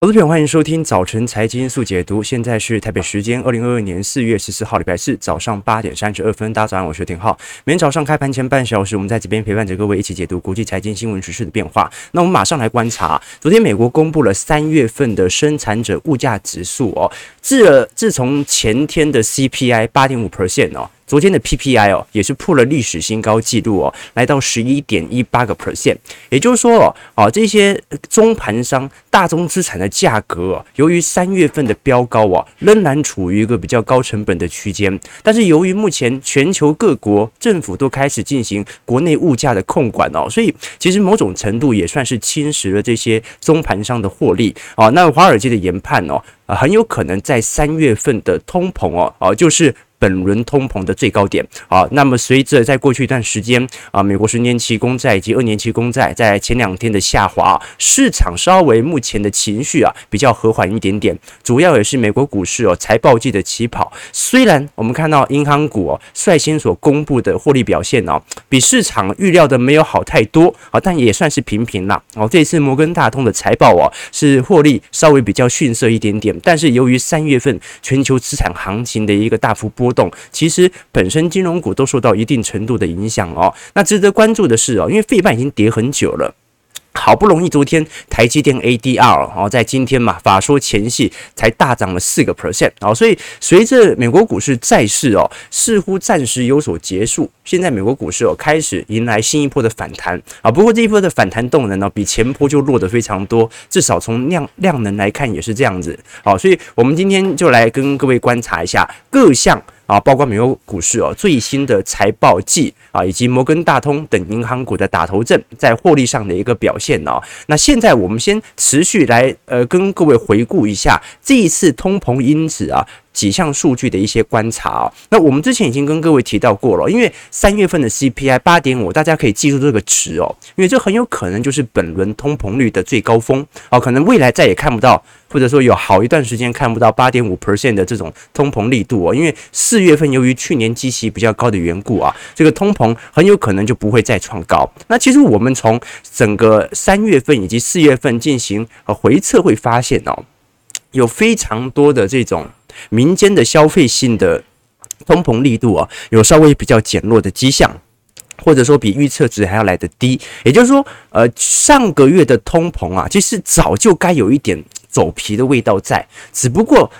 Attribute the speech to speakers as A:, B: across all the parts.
A: 投资朋友，欢迎收听早晨财经速解读。现在是台北时间二零二二年四月十四号礼拜四早上八点三十二分。大家早上好，我是丁浩。每天早上开盘前半小时，我们在这边陪伴着各位一起解读国际财经新闻时事的变化。那我们马上来观察，昨天美国公布了三月份的生产者物价指数哦，自自从前天的 CPI 八点五 percent 哦。昨天的 PPI 哦，也是破了历史新高纪录哦，来到十一点一八个 percent。也就是说哦，啊这些中盘商大宗资产的价格哦，由于三月份的飙高啊，仍然处于一个比较高成本的区间。但是由于目前全球各国政府都开始进行国内物价的控管哦，所以其实某种程度也算是侵蚀了这些中盘商的获利啊。那华尔街的研判哦，啊很有可能在三月份的通膨哦，啊就是。本轮通膨的最高点啊，那么随着在过去一段时间啊，美国十年期公债以及二年期公债在前两天的下滑，市场稍微目前的情绪啊比较和缓一点点，主要也是美国股市哦财报季的起跑，虽然我们看到银行股哦率先所公布的获利表现哦比市场预料的没有好太多啊，但也算是平平啦哦。这次摩根大通的财报哦是获利稍微比较逊色一点点，但是由于三月份全球资产行情的一个大幅波。波动其实本身金融股都受到一定程度的影响哦。那值得关注的是哦，因为费半已经跌很久了。好不容易昨天台积电 ADR 哦，在今天嘛法说前夕才大涨了四个 percent 哦，所以随着美国股市债市哦似乎暂时有所结束，现在美国股市哦开始迎来新一波的反弹啊。不过这一波的反弹动能呢，比前波就弱得非常多，至少从量量能来看也是这样子。好，所以我们今天就来跟各位观察一下各项。啊，包括美国股市哦，最新的财报季啊，以及摩根大通等银行股的打头阵，在获利上的一个表现呢。那现在我们先持续来呃，跟各位回顾一下这一次通膨因子啊。几项数据的一些观察哦，那我们之前已经跟各位提到过了，因为三月份的 CPI 八点五，大家可以记住这个值哦，因为这很有可能就是本轮通膨率的最高峰哦，可能未来再也看不到，或者说有好一段时间看不到八点五 percent 的这种通膨力度哦，因为四月份由于去年基期比较高的缘故啊，这个通膨很有可能就不会再创高。那其实我们从整个三月份以及四月份进行呃回测会发现哦，有非常多的这种。民间的消费性的通膨力度啊，有稍微比较减弱的迹象，或者说比预测值还要来得低。也就是说，呃，上个月的通膨啊，其实早就该有一点走皮的味道在，只不过。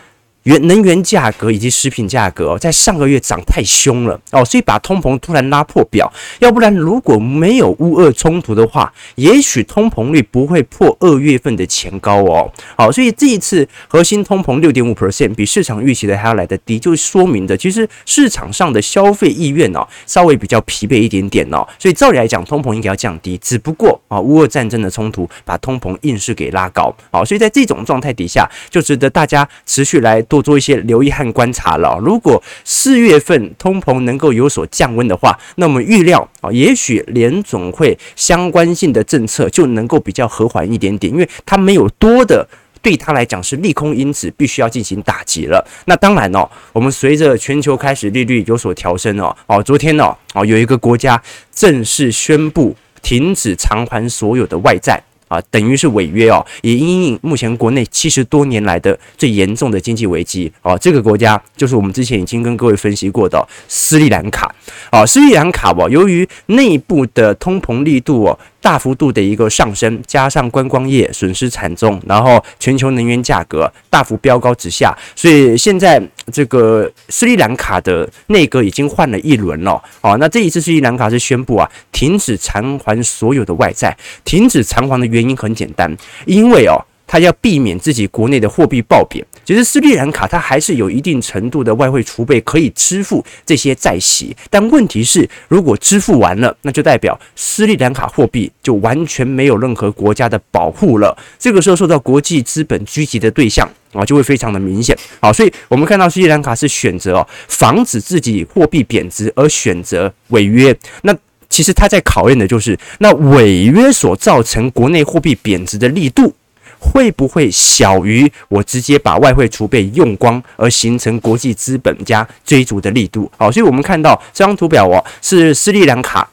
A: 原能源价格以及食品价格在上个月涨太凶了哦，所以把通膨突然拉破表。要不然如果没有乌俄冲突的话，也许通膨率不会破二月份的前高哦。好，所以这一次核心通膨六点五 percent 比市场预期的还要来得低，就说明的其实市场上的消费意愿哦稍微比较疲惫一点点哦。所以照理来讲，通膨应该要降低，只不过啊乌俄战争的冲突把通膨硬是给拉高。好，所以在这种状态底下，就值得大家持续来多。做一些留意和观察了。如果四月份通膨能够有所降温的话，那么预料啊，也许联总会相关性的政策就能够比较和缓一点点，因为它没有多的对它来讲是利空因子，必须要进行打击了。那当然哦，我们随着全球开始利率有所调升哦，哦，昨天哦，哦，有一个国家正式宣布停止偿还所有的外债。啊，等于是违约哦，也因应目前国内七十多年来的最严重的经济危机哦，这个国家就是我们之前已经跟各位分析过的斯里兰卡哦，斯里兰卡哦，由于内部的通膨力度哦。大幅度的一个上升，加上观光业损失惨重，然后全球能源价格大幅飙高之下，所以现在这个斯里兰卡的内阁已经换了一轮了。哦，那这一次斯里兰卡是宣布啊，停止偿还所有的外债。停止偿还的原因很简单，因为哦。他要避免自己国内的货币暴贬，其实斯里兰卡它还是有一定程度的外汇储备可以支付这些债息，但问题是，如果支付完了，那就代表斯里兰卡货币就完全没有任何国家的保护了。这个时候受到国际资本狙击的对象啊，就会非常的明显。好，所以我们看到斯里兰卡是选择哦，防止自己货币贬值而选择违约。那其实他在考验的就是那违约所造成国内货币贬值的力度。会不会小于我直接把外汇储备用光而形成国际资本家追逐的力度？好，所以我们看到这张图表哦，是斯里兰卡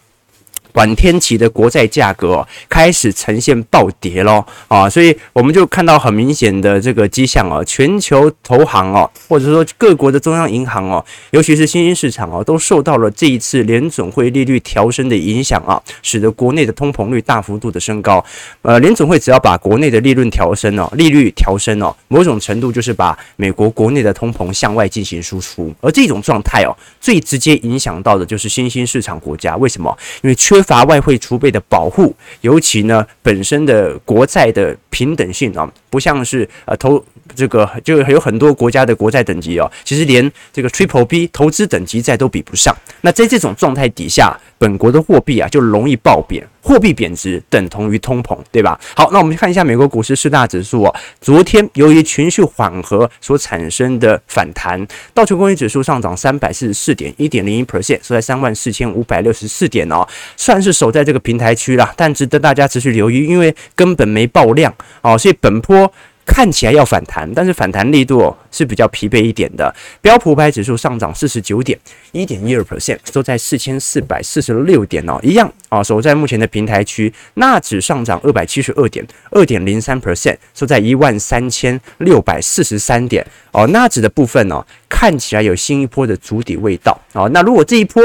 A: 短天期的国债价格，开始呈现暴跌咯。啊，所以我们就看到很明显的这个迹象哦，全球投行哦，或者说各国的中央银行哦，尤其是新兴市场哦，都受到了这一次联准会利率调升的影响啊，使得国内的通膨率大幅度的升高。呃，联准会只要把国内的利润调升哦，利率调升哦，某种程度就是把美国国内的通膨向外进行输出，而这种状态哦，最直接影响到的就是新兴市场国家。为什么？因为缺乏外汇储备的保护，尤其呢，本身的国债的平等性啊，不像是呃投这个就有很多国家的国债等级哦，其实连这个 Triple B 投资等级债都比不上。那在这种状态底下，本国的货币啊就容易暴贬，货币贬值等同于通膨，对吧？好，那我们看一下美国股市四大指数哦，昨天由于情绪缓和所产生的反弹，道琼工业指数上涨三百四十四点，一点零一 percent，收在三万四千五百六十四点哦，算是守在这个平台区了，但值得大家持续留意，因为根本没爆量哦，所以本波。看起来要反弹，但是反弹力度是比较疲惫一点的。标普五百指数上涨四十九点，一点一二 percent，收在四千四百四十六点哦，一样啊，守在目前的平台区。纳指上涨二百七十二点，二点零三 percent，收在一万三千六百四十三点哦。纳指的部分呢，看起来有新一波的筑底味道哦。那如果这一波，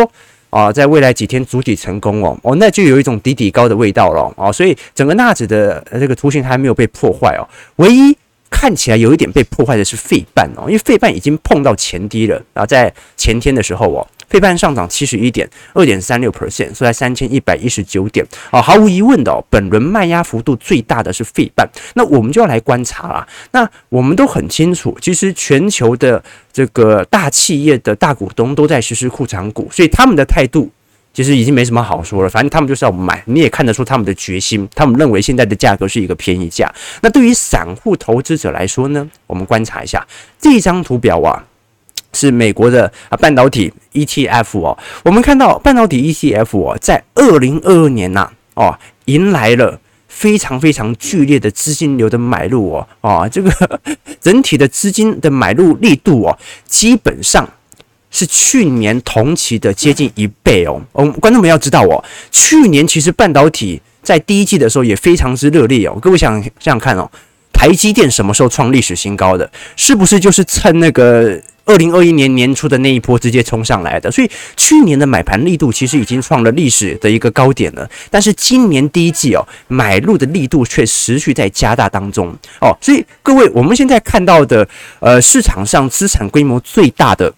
A: 啊，在未来几天主体成功哦，哦，那就有一种底底高的味道了哦，所以整个纳指的这个图形还没有被破坏哦，唯一看起来有一点被破坏的是费半哦，因为费半已经碰到前低了啊，在前天的时候哦。费半上涨七十一点，二点三六 percent，收在三千一百一十九点。啊，毫无疑问的哦，本轮卖压幅度最大的是费半。那我们就要来观察啦。那我们都很清楚，其实全球的这个大企业的大股东都在实施库藏股，所以他们的态度其实已经没什么好说了。反正他们就是要买，你也看得出他们的决心。他们认为现在的价格是一个便宜价。那对于散户投资者来说呢？我们观察一下这张图表啊。是美国的啊半导体 ETF 哦，我们看到半导体 ETF 哦，在二零二二年呐哦，迎来了非常非常剧烈的资金流的买入哦啊，这个 整体的资金的买入力度哦，基本上是去年同期的接近一倍哦。我们观众们要知道哦，去年其实半导体在第一季的时候也非常之热烈哦。各位想想想看哦，台积电什么时候创历史新高的？是不是就是趁那个？二零二一年年初的那一波直接冲上来的，所以去年的买盘力度其实已经创了历史的一个高点了。但是今年第一季哦，买入的力度却持续在加大当中哦。所以各位，我们现在看到的呃市场上资产规模最大的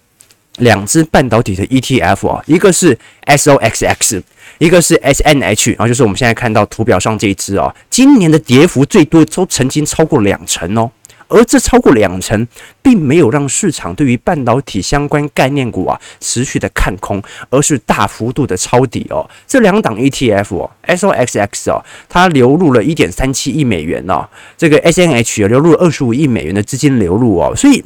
A: 两只半导体的 ETF 哦，一个是 SOXX，一个是 SNH，然后就是我们现在看到图表上这一只哦，今年的跌幅最多都曾经超过两成哦。而这超过两成，并没有让市场对于半导体相关概念股啊持续的看空，而是大幅度的抄底哦。这两档 ETF 哦，SOXX 哦，它流入了一点三七亿美元哦，这个 SNH 也流入了二十五亿美元的资金流入哦，所以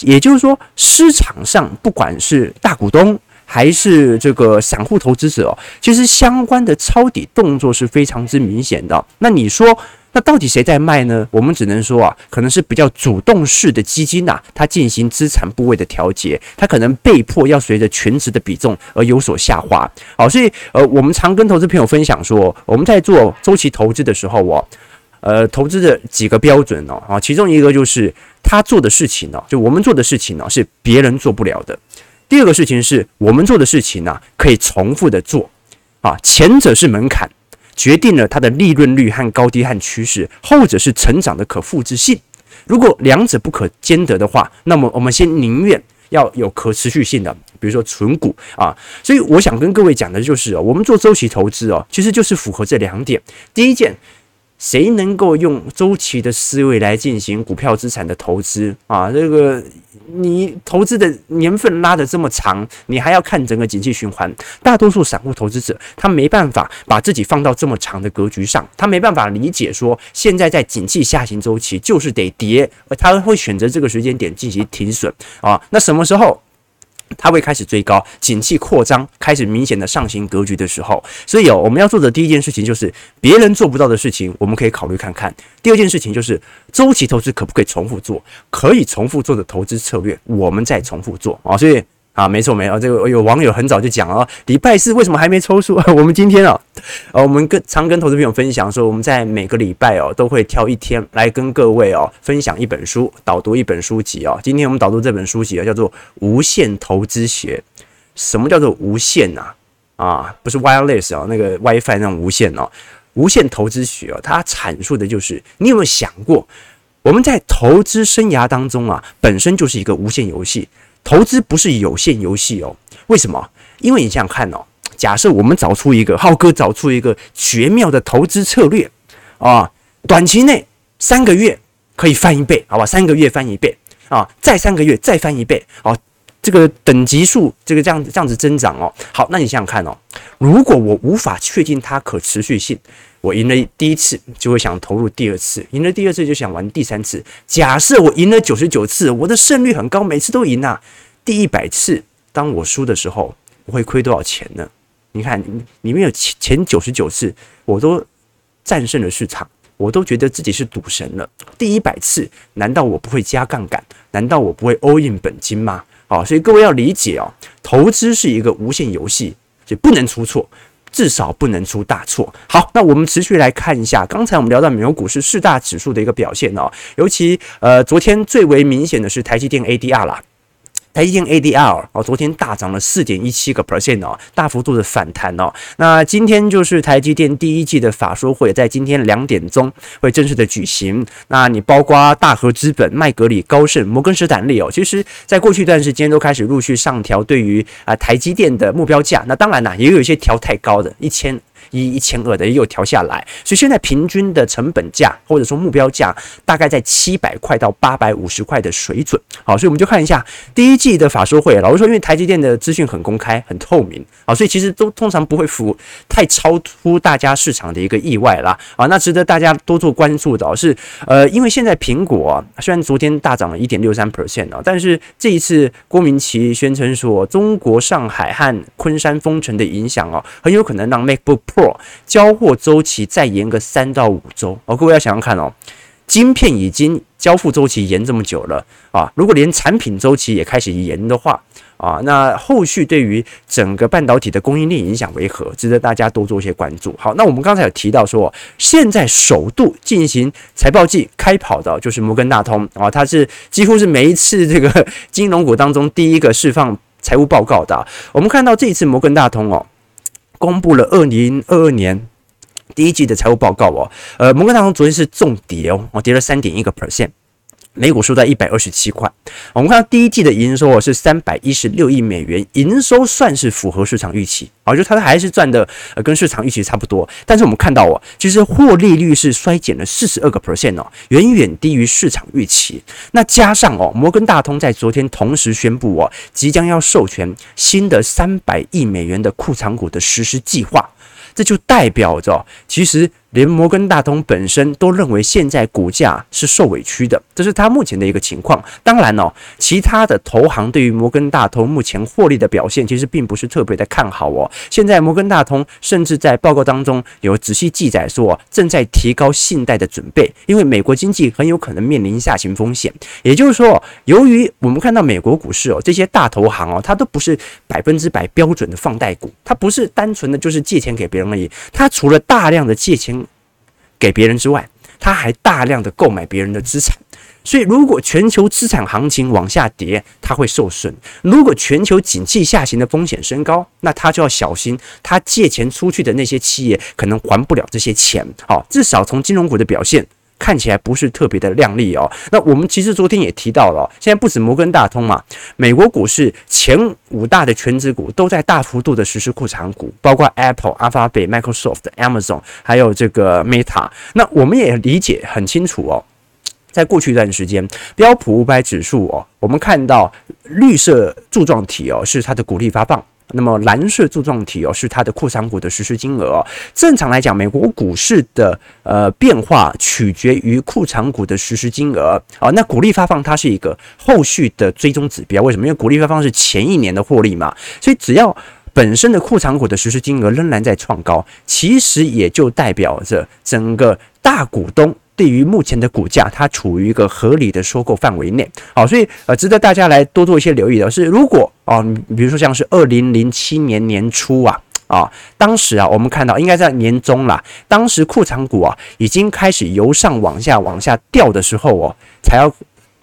A: 也就是说，市场上不管是大股东还是这个散户投资者哦，其实相关的抄底动作是非常之明显的。那你说？那到底谁在卖呢？我们只能说啊，可能是比较主动式的基金呐，它进行资产部位的调节，它可能被迫要随着权值的比重而有所下滑。好，所以呃，我们常跟投资朋友分享说，我们在做周期投资的时候哦，呃，投资的几个标准哦，啊，其中一个就是他做的事情呢，就我们做的事情呢，是别人做不了的。第二个事情是我们做的事情呢，可以重复的做，啊，前者是门槛。决定了它的利润率和高低和趋势，后者是成长的可复制性。如果两者不可兼得的话，那么我们先宁愿要有可持续性的，比如说存股啊。所以我想跟各位讲的就是，我们做周期投资哦，其实就是符合这两点。第一件。谁能够用周期的思维来进行股票资产的投资啊？这个你投资的年份拉得这么长，你还要看整个景气循环。大多数散户投资者他没办法把自己放到这么长的格局上，他没办法理解说现在在景气下行周期就是得跌，他会选择这个时间点进行停损啊。那什么时候？它会开始追高，景气扩张，开始明显的上行格局的时候，所以哦，我们要做的第一件事情就是别人做不到的事情，我们可以考虑看看。第二件事情就是周期投资可不可以重复做？可以重复做的投资策略，我们再重复做啊。所以啊，没错没错，这个有网友很早就讲了，礼拜四为什么还没抽书？我们今天啊，呃，我们跟常跟投资朋友分享说，我们在每个礼拜哦，都会挑一天来跟各位哦分享一本书，导读一本书籍哦。今天我们导读这本书籍啊，叫做《无限投资学》。什么叫做无限呐？啊，不是 wireless 啊，那个 WiFi 那种无线哦。无限投资学哦，它阐述的就是，你有没有想过，我们在投资生涯当中啊，本身就是一个无限游戏。投资不是有限游戏哦，为什么？因为你想想看哦，假设我们找出一个浩哥找出一个绝妙的投资策略啊，短期内三个月可以翻一倍，好吧？三个月翻一倍啊，再三个月再翻一倍，啊，这个等级数这个这样这样子增长哦。好，那你想想看哦，如果我无法确定它可持续性，我赢了第一次就会想投入第二次，赢了第二次就想玩第三次。假设我赢了九十九次，我的胜率很高，每次都赢啊。第一百次，当我输的时候，我会亏多少钱呢？你看，里面有前前九十九次，我都战胜了市场，我都觉得自己是赌神了。第一百次，难道我不会加杠杆？难道我不会 all in 本金吗？好，所以各位要理解哦，投资是一个无限游戏，所以不能出错。至少不能出大错。好，那我们持续来看一下，刚才我们聊到美国股市四大指数的一个表现哦，尤其呃，昨天最为明显的是台积电 ADR 啦。台积电 ADR 哦，昨天大涨了四点一七个 percent 哦，大幅度的反弹哦。那今天就是台积电第一季的法说会，在今天两点钟会正式的举行。那你包括大和资本、麦格里、高盛、摩根士丹利哦，其实在过去一段时间都开始陆续上调对于啊台积电的目标价。那当然啦，也有一些调太高的，一千。一一千二的也有调下来，所以现在平均的成本价或者说目标价大概在七百块到八百五十块的水准。好，所以我们就看一下第一季的法说会。老实说，因为台积电的资讯很公开、很透明啊，所以其实都通常不会符太超出大家市场的一个意外啦。啊，那值得大家多做关注的是，呃，因为现在苹果，虽然昨天大涨了一点六三 percent 啊，但是这一次郭明奇宣称说，中国上海和昆山封城的影响哦，很有可能让 MacBook Pro 交货周期再延个三到五周哦，各位要想想看哦，晶片已经交付周期延这么久了啊，如果连产品周期也开始延的话啊，那后续对于整个半导体的供应链影响为何？值得大家多做一些关注。好，那我们刚才有提到说，现在首度进行财报季开跑的就是摩根大通啊，它是几乎是每一次这个 金融股当中第一个释放财务报告的。我们看到这一次摩根大通哦。公布了二零二二年第一季的财务报告哦，呃，摩根大通昨天是重跌哦，我跌了三点一个 percent，每股收在一百二十七块。我们看到第一季的营收是三百一十六亿美元，营收算是符合市场预期啊，就它还是赚的呃跟市场预期差不多。但是我们看到哦，其实获利率是衰减了四十二个 percent 哦，远远低于市场预期。那加上哦，摩根大通在昨天同时宣布哦，即将要授权新的三百亿美元的库藏股的实施计划，这就代表着其实。连摩根大通本身都认为现在股价是受委屈的，这是他目前的一个情况。当然哦，其他的投行对于摩根大通目前获利的表现，其实并不是特别的看好哦。现在摩根大通甚至在报告当中有仔细记载说，正在提高信贷的准备，因为美国经济很有可能面临下行风险。也就是说，由于我们看到美国股市哦，这些大投行哦，它都不是百分之百标准的放贷股，它不是单纯的就是借钱给别人而已，它除了大量的借钱。给别人之外，他还大量的购买别人的资产，所以如果全球资产行情往下跌，它会受损；如果全球景气下行的风险升高，那他就要小心，他借钱出去的那些企业可能还不了这些钱。好，至少从金融股的表现。看起来不是特别的亮丽哦。那我们其实昨天也提到了，现在不止摩根大通嘛，美国股市前五大的权值股都在大幅度的实施库藏股，包括 Apple、阿法贝、Microsoft、Amazon，还有这个 Meta。那我们也理解很清楚哦，在过去一段时间，标普五百指数哦，我们看到绿色柱状体哦，是它的股利发放。那么蓝色柱状体哦，是它的库藏股的实施金额哦。正常来讲，美国股市的呃变化取决于库藏股的实施金额啊。那股利发放它是一个后续的追踪指标，为什么？因为股利发放是前一年的获利嘛，所以只要本身的库藏股的实施金额仍然在创高，其实也就代表着整个大股东对于目前的股价，它处于一个合理的收购范围内。好，所以呃，值得大家来多做一些留意的是，如果啊，比如说像是二零零七年年初啊啊，当时啊，我们看到应该在年中了，当时库藏股啊已经开始由上往下往下掉的时候哦，才要。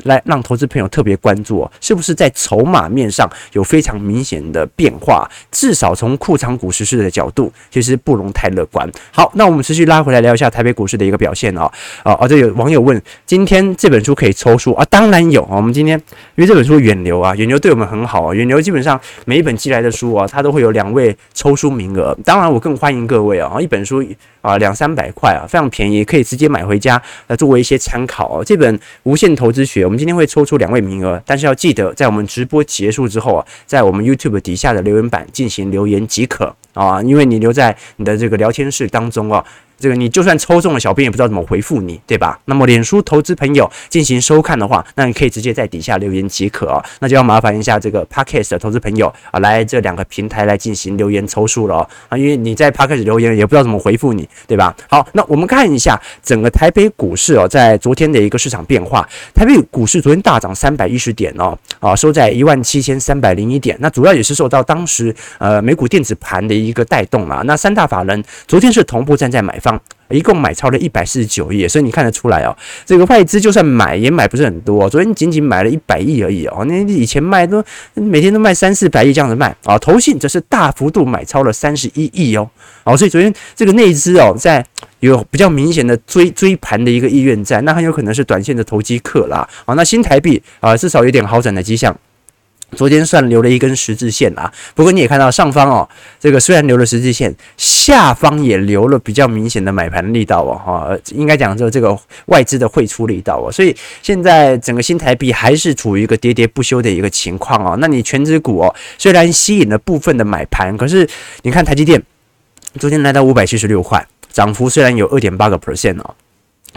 A: 来让投资朋友特别关注哦，是不是在筹码面上有非常明显的变化？至少从库藏股实施的角度，其实不容太乐观。好，那我们持续拉回来聊一下台北股市的一个表现哦。哦哦，这有网友问，今天这本书可以抽书啊？当然有。我们今天因为这本书远流啊，远流对我们很好啊。远流基本上每一本寄来的书啊，它都会有两位抽书名额。当然，我更欢迎各位啊，一本书啊两三百块啊，非常便宜，可以直接买回家来作为一些参考哦。这本《无限投资学》。我们今天会抽出两位名额，但是要记得在我们直播结束之后啊，在我们 YouTube 底下的留言板进行留言即可啊，因为你留在你的这个聊天室当中啊。这个你就算抽中了，小编也不知道怎么回复你，对吧？那么脸书投资朋友进行收看的话，那你可以直接在底下留言即可啊。那就要麻烦一下这个 Podcast 的投资朋友啊，来这两个平台来进行留言抽数了哦啊。因为你在 Podcast 留言也不知道怎么回复你，对吧？好，那我们看一下整个台北股市哦，在昨天的一个市场变化。台北股市昨天大涨三百一十点哦，啊，收在一万七千三百零一点。那主要也是受到当时呃美股电子盘的一个带动啊。那三大法人昨天是同步站在买方一共买超了一百四十九亿，所以你看得出来哦，这个外资就算买也买不是很多，昨天仅仅买了一百亿而已哦。那以前卖都每天都卖三四百亿这样子卖啊，投信则是大幅度买超了三十一亿哦。哦，所以昨天这个内资哦，在有比较明显的追追盘的一个意愿在，那很有可能是短线的投机客啦。哦，那新台币啊，至少有点好转的迹象。昨天算留了一根十字线啊，不过你也看到上方哦，这个虽然留了十字线，下方也留了比较明显的买盘力道哦，哈，应该讲说这个外资的汇出力道哦，所以现在整个新台币还是处于一个喋喋不休的一个情况哦。那你全指股哦，虽然吸引了部分的买盘，可是你看台积电昨天来到五百七十六块，涨幅虽然有二点八个 percent 哦。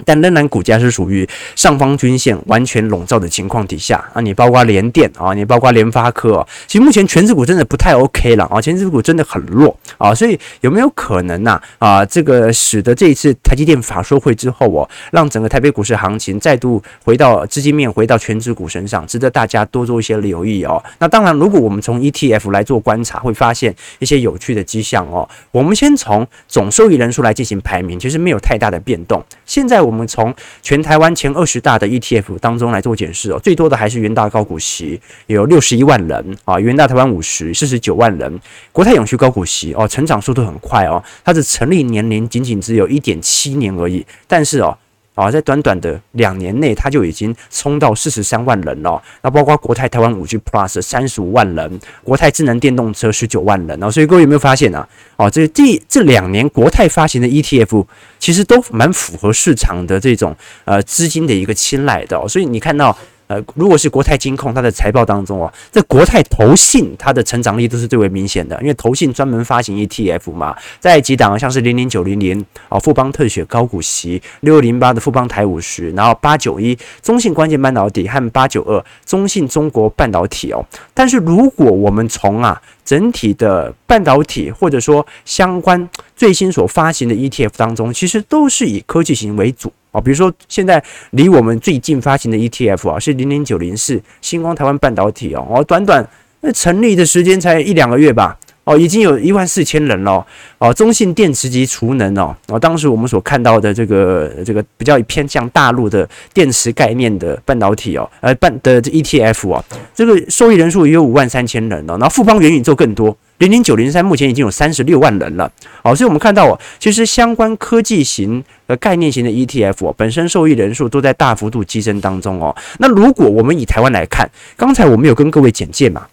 A: 但仍然股价是属于上方均线完全笼罩的情况底下啊，你包括联电啊，你包括联发科啊，其实目前权值股真的不太 OK 了啊，权值股真的很弱啊，所以有没有可能呐啊，这个使得这一次台积电法说会之后哦，让整个台北股市行情再度回到资金面回到权值股身上，值得大家多做一些留意哦。那当然，如果我们从 ETF 来做观察，会发现一些有趣的迹象哦。我们先从总受益人数来进行排名，其实没有太大的变动。现在我们从全台湾前二十大的 ETF 当中来做检视哦，最多的还是元大高股息，有六十一万人啊，元大台湾五十四十九万人，国泰永续高股息哦，成长速度很快哦，它的成立年龄仅仅只有一点七年而已，但是哦。啊，在短短的两年内，它就已经冲到四十三万人了。那包括国泰台湾五 G Plus 三十五万人，国泰智能电动车十九万人。哦，所以各位有没有发现啊？哦，这这这两年国泰发行的 ETF 其实都蛮符合市场的这种呃资金的一个青睐的。所以你看到。呃，如果是国泰金控，它的财报当中哦，这国泰投信它的成长力都是最为明显的，因为投信专门发行 ETF 嘛，在几档像是零零九零零啊，富邦特选高股息，六零八的富邦台五十，然后八九一中信关键半导体和八九二中信中国半导体哦，但是如果我们从啊整体的半导体或者说相关最新所发行的 ETF 当中，其实都是以科技型为主。哦，比如说现在离我们最近发行的 ETF 啊，是零零九零四星光台湾半导体哦，哦，短短那成立的时间才一两个月吧。哦，已经有一万四千人了哦。中信电池及储能哦，哦，当时我们所看到的这个这个比较偏向大陆的电池概念的半导体哦，呃，半的 ETF 哦，这个受益人数也有五万三千人了。然后富邦元宇宙更多，零零九零三目前已经有三十六万人了。哦，所以我们看到哦，其实相关科技型和概念型的 ETF，本身受益人数都在大幅度激增当中哦。那如果我们以台湾来看，刚才我们有跟各位简介嘛。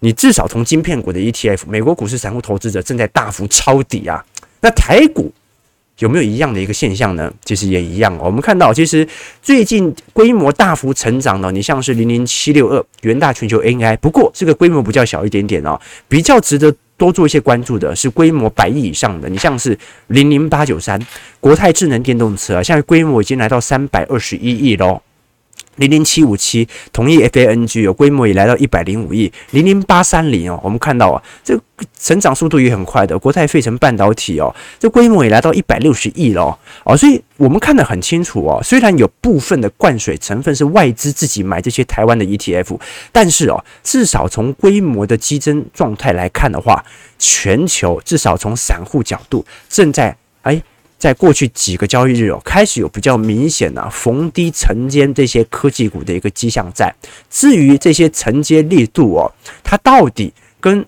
A: 你至少从晶片股的 ETF，美国股市散户投资者正在大幅抄底啊。那台股有没有一样的一个现象呢？其实也一样。我们看到，其实最近规模大幅成长的，你像是零零七六二元大全球 AI，不过这个规模比较小一点点哦。比较值得多做一些关注的是规模百亿以上的，你像是零零八九三国泰智能电动车啊，现在规模已经来到三百二十一亿喽。零零七五七同意 FANG 有规模也来到一百零五亿，零零八三零哦，我们看到啊，这成长速度也很快的。国泰费城半导体哦，这规模也来到一百六十亿了哦，所以我们看得很清楚哦。虽然有部分的灌水成分是外资自己买这些台湾的 ETF，但是哦，至少从规模的激增状态来看的话，全球至少从散户角度正在哎。在过去几个交易日哦，开始有比较明显的逢低承接这些科技股的一个迹象在。至于这些承接力度哦，它到底跟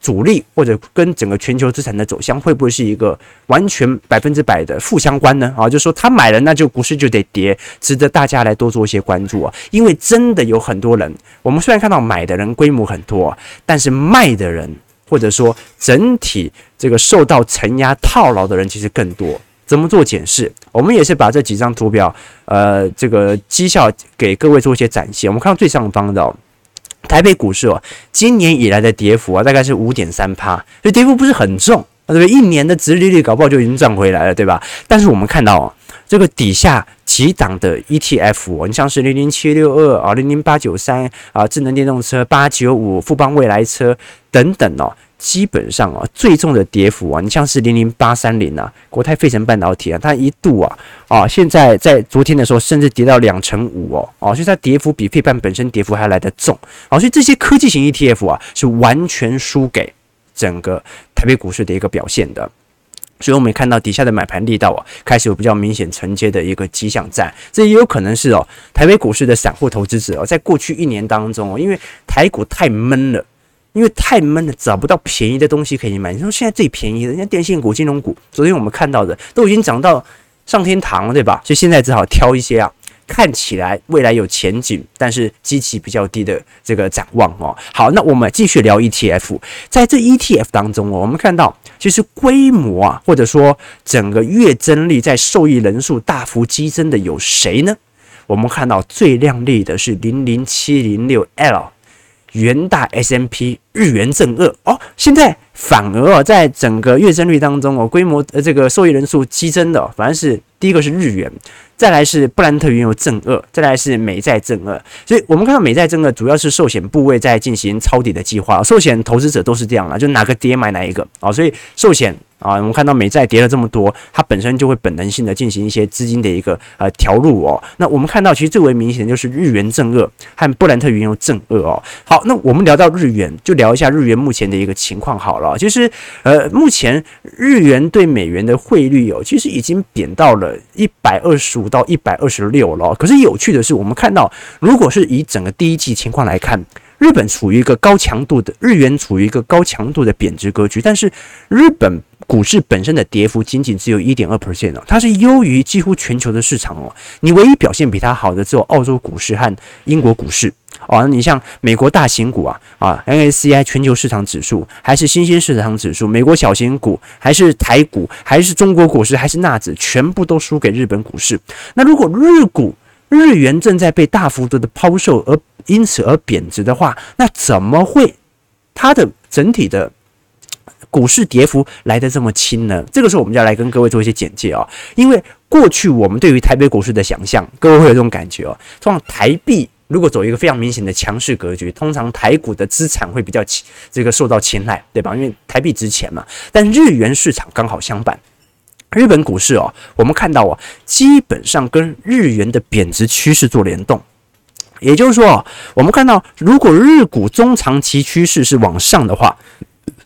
A: 主力或者跟整个全球资产的走向会不会是一个完全百分之百的负相关呢？啊，就是说他买了，那就股市就得跌，值得大家来多做一些关注啊。因为真的有很多人，我们虽然看到买的人规模很多，但是卖的人或者说整体这个受到承压套牢的人其实更多。怎么做检视？我们也是把这几张图表，呃，这个绩效给各位做一些展现。我们看到最上方的、台北股市哦，今年以来的跌幅啊，大概是五点三趴，所以跌幅不是很重，对不对？一年的殖利率搞不好就已经赚回来了，对吧？但是我们看到哦，这个底下几档的 ETF，你像是零零七六二啊、零零八九三啊、智能电动车八九五、富邦未来车等等哦。基本上啊，最重的跌幅啊，你像是零零八三零啊，国泰费城半导体啊，它一度啊啊，现在在昨天的时候甚至跌到两成五哦，哦，所以它跌幅比费半本身跌幅还来得重，啊，所以这些科技型 ETF 啊是完全输给整个台北股市的一个表现的，所以我们看到底下的买盘力道啊，开始有比较明显承接的一个迹象在，这也有可能是哦，台北股市的散户投资者哦，在过去一年当中哦，因为台股太闷了。因为太闷了，找不到便宜的东西可以买。你说现在最便宜的，人家电信股、金融股，昨天我们看到的都已经涨到上天堂了，对吧？所以现在只好挑一些啊，看起来未来有前景，但是基期比较低的这个展望哦。好，那我们继续聊 ETF，在这 ETF 当中哦，我们看到其实规模啊，或者说整个月增率在受益人数大幅激增的有谁呢？我们看到最亮丽的是零零七零六 L。元大 S M P 日元正二。哦，现在反而哦，在整个月增率当中哦，规模呃这个受益人数激增的，反而是第一个是日元，再来是布兰特原油正二，再来是美债正二，所以我们看到美债正二主要是寿险部位在进行抄底的计划，寿险投资者都是这样啊，就哪个跌买哪一个啊，所以寿险。啊，我们看到美债跌了这么多，它本身就会本能性的进行一些资金的一个呃调入哦。那我们看到其实最为明显的就是日元正二和布兰特原油正二哦。好，那我们聊到日元，就聊一下日元目前的一个情况好了。其实呃，目前日元对美元的汇率哦，其实已经贬到了一百二十五到一百二十六了。可是有趣的是，我们看到如果是以整个第一季情况来看。日本处于一个高强度的日元处于一个高强度的贬值格局，但是日本股市本身的跌幅仅仅只有一点二 percent 哦，它是优于几乎全球的市场哦。你唯一表现比它好的只有澳洲股市和英国股市哦。你像美国大型股啊啊，N S C I 全球市场指数，还是新兴市场指数，美国小型股，还是台股，还是中国股市，还是纳指，全部都输给日本股市。那如果日股日元正在被大幅度的抛售而因此而贬值的话，那怎么会它的整体的股市跌幅来得这么轻呢？这个时候我们就要来跟各位做一些简介啊。因为过去我们对于台北股市的想象，各位会有这种感觉哦。通常台币如果走一个非常明显的强势格局，通常台股的资产会比较这个受到青睐，对吧？因为台币值钱嘛。但日元市场刚好相反。日本股市哦，我们看到啊，基本上跟日元的贬值趋势做联动，也就是说，我们看到如果日股中长期趋势是往上的话，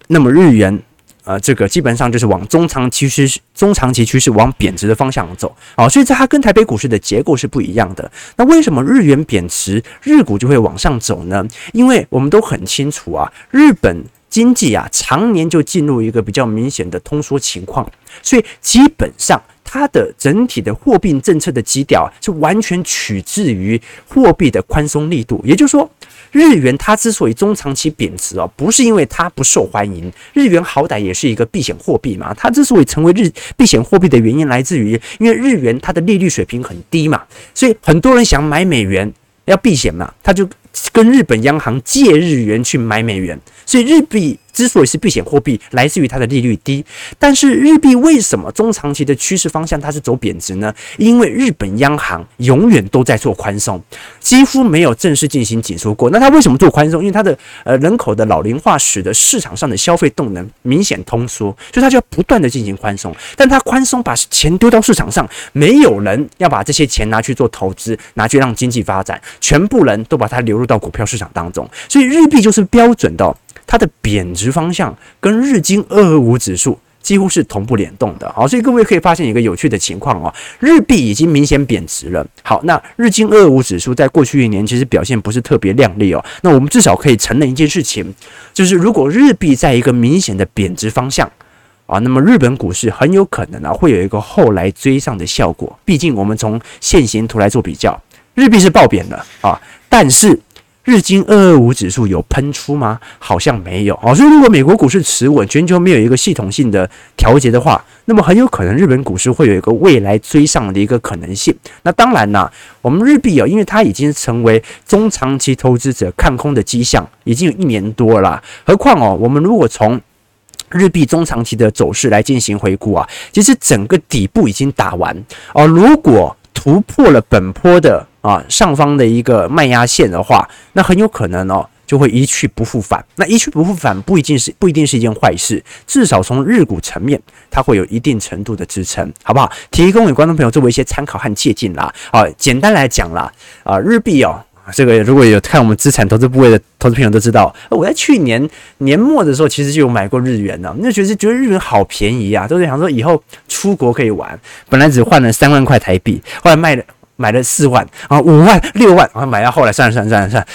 A: 那么日元呃，这个基本上就是往中长期趋、中长期趋势往贬值的方向走啊，所以这它跟台北股市的结构是不一样的。那为什么日元贬值，日股就会往上走呢？因为我们都很清楚啊，日本。经济啊，常年就进入一个比较明显的通缩情况，所以基本上它的整体的货币政策的基调，是完全取自于货币的宽松力度。也就是说，日元它之所以中长期贬值啊，不是因为它不受欢迎，日元好歹也是一个避险货币嘛。它之所以成为日避险货币的原因，来自于因为日元它的利率水平很低嘛，所以很多人想买美元要避险嘛，他就。跟日本央行借日元去买美元，所以日币之所以是避险货币，来自于它的利率低。但是日币为什么中长期的趋势方向它是走贬值呢？因为日本央行永远都在做宽松，几乎没有正式进行紧缩过。那它为什么做宽松？因为它的呃人口的老龄化使得市场上的消费动能明显通缩，所以它就要不断的进行宽松。但它宽松把钱丢到市场上，没有人要把这些钱拿去做投资，拿去让经济发展，全部人都把它流入到股票市场当中。所以日币就是标准的。它的贬值方向跟日经二二五指数几乎是同步联动的，好，所以各位可以发现一个有趣的情况哦，日币已经明显贬值了。好，那日经二二五指数在过去一年其实表现不是特别亮丽哦。那我们至少可以承认一件事情，就是如果日币在一个明显的贬值方向啊，那么日本股市很有可能啊会有一个后来追上的效果。毕竟我们从线形图来做比较，日币是暴贬的啊，但是。日经二二五指数有喷出吗？好像没有哦。所以如果美国股市持稳，全球没有一个系统性的调节的话，那么很有可能日本股市会有一个未来追上的一个可能性。那当然呢，我们日币啊，因为它已经成为中长期投资者看空的迹象，已经有一年多了。何况哦，我们如果从日币中长期的走势来进行回顾啊，其实整个底部已经打完哦。如果突破了本波的啊上方的一个卖压线的话，那很有可能哦就会一去不复返。那一去不复返不一定是不一定是一件坏事，至少从日股层面它会有一定程度的支撑，好不好？提供给观众朋友作为一些参考和借鉴啦。啊，简单来讲啦，啊日币哦。这个如果有看我们资产投资部位的投资朋友都知道，我在去年年末的时候其实就有买过日元了，那觉得觉得日元好便宜啊，都是想说以后出国可以玩，本来只换了三万块台币，后来卖了买了四万啊五万六万，然后买到后来算了算了算了算了，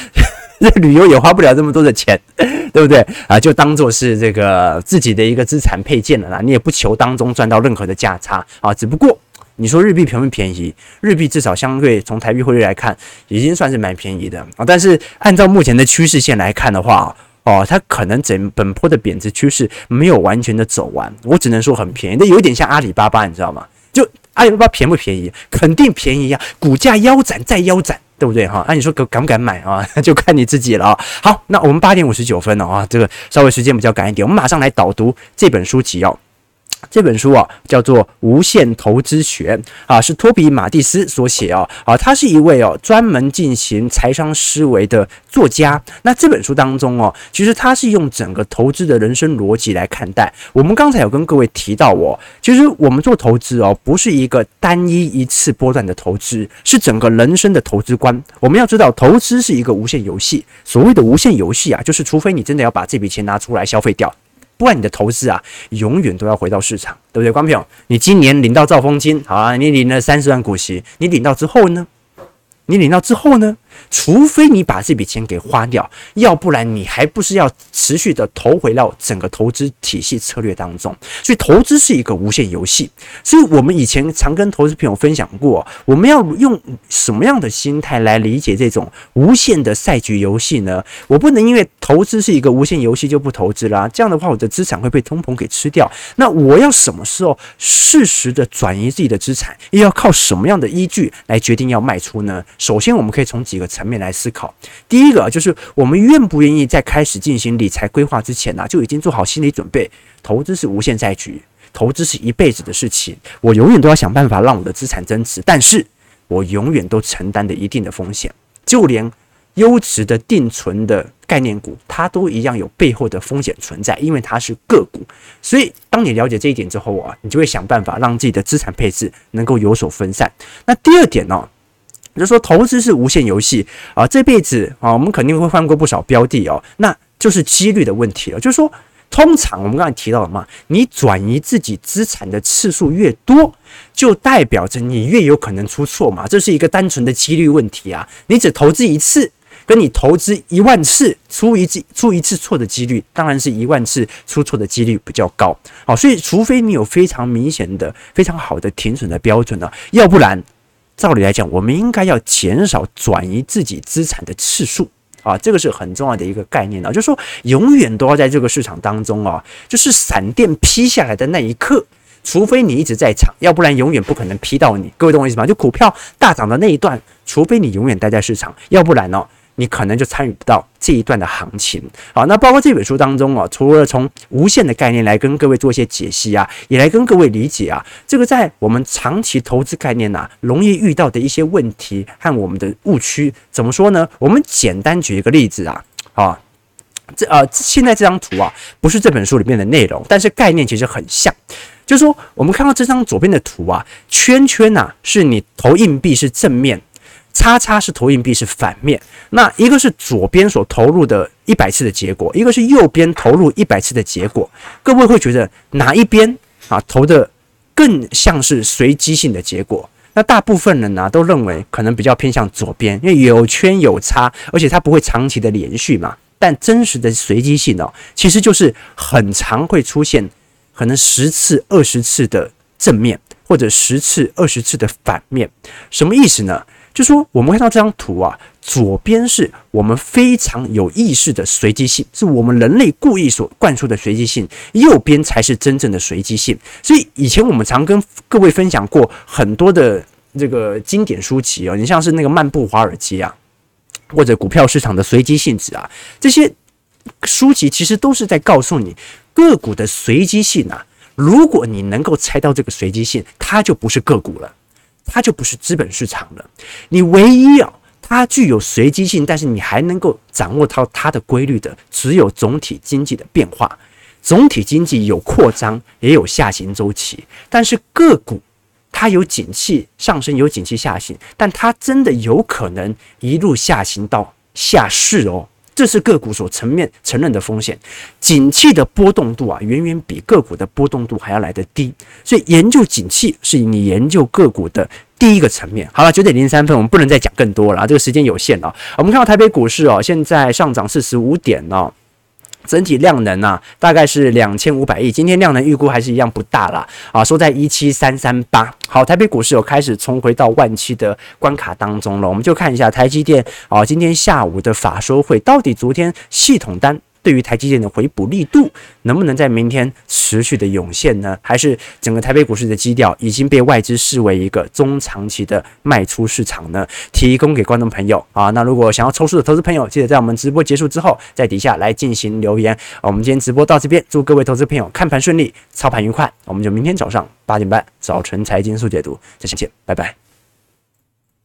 A: 这旅游也花不了这么多的钱，对不对啊？就当做是这个自己的一个资产配件了啦，你也不求当中赚到任何的价差啊，只不过。你说日币便不便宜？日币至少相对从台币汇率来看，已经算是蛮便宜的啊。但是按照目前的趋势线来看的话，哦，它可能整本波的贬值趋势没有完全的走完。我只能说很便宜，那有点像阿里巴巴，你知道吗？就阿里巴巴便不便宜？肯定便宜呀，股价腰斩再腰斩，对不对哈？那你说敢敢不敢买啊？就看你自己了啊。好，那我们八点五十九分了啊，这个稍微时间比较赶一点，我们马上来导读这本书籍哦。这本书啊，叫做《无限投资学》啊，是托比马蒂斯所写啊啊，他是一位哦专门进行财商思维的作家。那这本书当中哦，其实他是用整个投资的人生逻辑来看待。我们刚才有跟各位提到哦，其实我们做投资哦，不是一个单一一次波段的投资，是整个人生的投资观。我们要知道，投资是一个无限游戏。所谓的无限游戏啊，就是除非你真的要把这笔钱拿出来消费掉。不然你的投资啊，永远都要回到市场，对不对，光平？你今年领到兆丰金，好啊，你领了三十万股息，你领到之后呢？你领到之后呢？除非你把这笔钱给花掉，要不然你还不是要持续的投回到整个投资体系策略当中。所以投资是一个无限游戏。所以我们以前常跟投资朋友分享过，我们要用什么样的心态来理解这种无限的赛局游戏呢？我不能因为投资是一个无限游戏就不投资啦，这样的话我的资产会被通膨给吃掉。那我要什么时候适时的转移自己的资产？又要靠什么样的依据来决定要卖出呢？首先，我们可以从几个层面来思考。第一个就是我们愿不愿意在开始进行理财规划之前呢、就已经做好心理准备。投资是无限赛局，投资是一辈子的事情。我永远都要想办法让我的资产增值，但是我永远都承担着一定的风险。就连优质的定存的概念股，它都一样有背后的风险存在，因为它是个股。所以，当你了解这一点之后啊，你就会想办法让自己的资产配置能够有所分散。那第二点呢、就是说，投资是无限游戏啊，这辈子啊，我们肯定会换过不少标的哦，那就是几率的问题了。就是说，通常我们刚才提到了嘛，你转移自己资产的次数越多，就代表着你越有可能出错嘛，这是一个单纯的几率问题啊。你只投资一次，跟你投资一万次出一次出一次错的几率，当然是一万次出错的几率比较高。好，所以除非你有非常明显的、非常好的停损的标准呢，要不然。照理来讲，我们应该要减少转移自己资产的次数啊，这个是很重要的一个概念啊，就是说永远都要在这个市场当中啊，就是闪电劈下来的那一刻，除非你一直在场，要不然永远不可能劈到你。各位懂我意思吗？就股票大涨的那一段，除非你永远待在市场，要不然呢，你可能就参与不到这一段的行情。好，那包括这本书当中啊，除了从无限的概念来跟各位做一些解析啊，也来跟各位理解啊，这个在我们长期投资概念呐，容易遇到的一些问题和我们的误区，怎么说呢？我们简单举一个例子啊，啊，这呃，现在这张图啊，不是这本书里面的内容，但是概念其实很像。就是说，我们看到这张左边的图啊，圈圈呐、是你投硬币是正面，叉叉是投硬币是反面。那一个是左边所投入的一百次的结果，一个是右边投入一百次的结果。各位会觉得哪一边啊投的更像是随机性的结果？那大部分人呢、都认为可能比较偏向左边，因为有圈有叉，而且它不会长期的连续嘛。但真实的随机性哦，其实就是很常会出现。可能十次、二十次的正面，或者十次、二十次的反面，什么意思呢？就说我们看到这张图啊，左边是我们非常有意识的随机性，是我们人类故意所灌输的随机性；右边才是真正的随机性。所以以前我们常跟各位分享过很多的这个经典书籍啊，你像是那个《漫步华尔街》啊，或者股票市场的随机性质啊，这些书籍其实都是在告诉你。个股的随机性啊，如果你能够猜到这个随机性，它就不是个股了，它就不是资本市场了。你唯一啊，它具有随机性，但是你还能够掌握到它的规律的，只有总体经济的变化。总体经济有扩张，也有下行周期，但是个股它有景气上升，有景气下行，但它真的有可能一路下行到下市哦。这是个股所层面承认的风险，景气的波动度啊，远远比个股的波动度还要来得低，所以研究景气是你研究个股的第一个层面。好了，九点零三分，我们不能再讲更多了，这个时间有限了。我们看到台北股市哦，现在上涨四十五点哦。整体量能啊，大概是两千五百亿。今天量能预估还是一样不大啦，啊，收在一七三三八。好，台北股市有开始重回到万七的关卡当中了。我们就看一下台积电啊，今天下午的法收会，到底昨天系统单。对于台积电的回补力度，能不能在明天持续的涌现呢？还是整个台北股市的基调已经被外资视为一个中长期的卖出市场呢？提供给观众朋友啊，那如果想要抽数的投资朋友，记得在我们直播结束之后，在底下来进行留言。我们今天直播到这边，祝各位投资朋友看盘顺利，操盘愉快。我们就明天早上八点半早晨财经速解读再见，拜拜。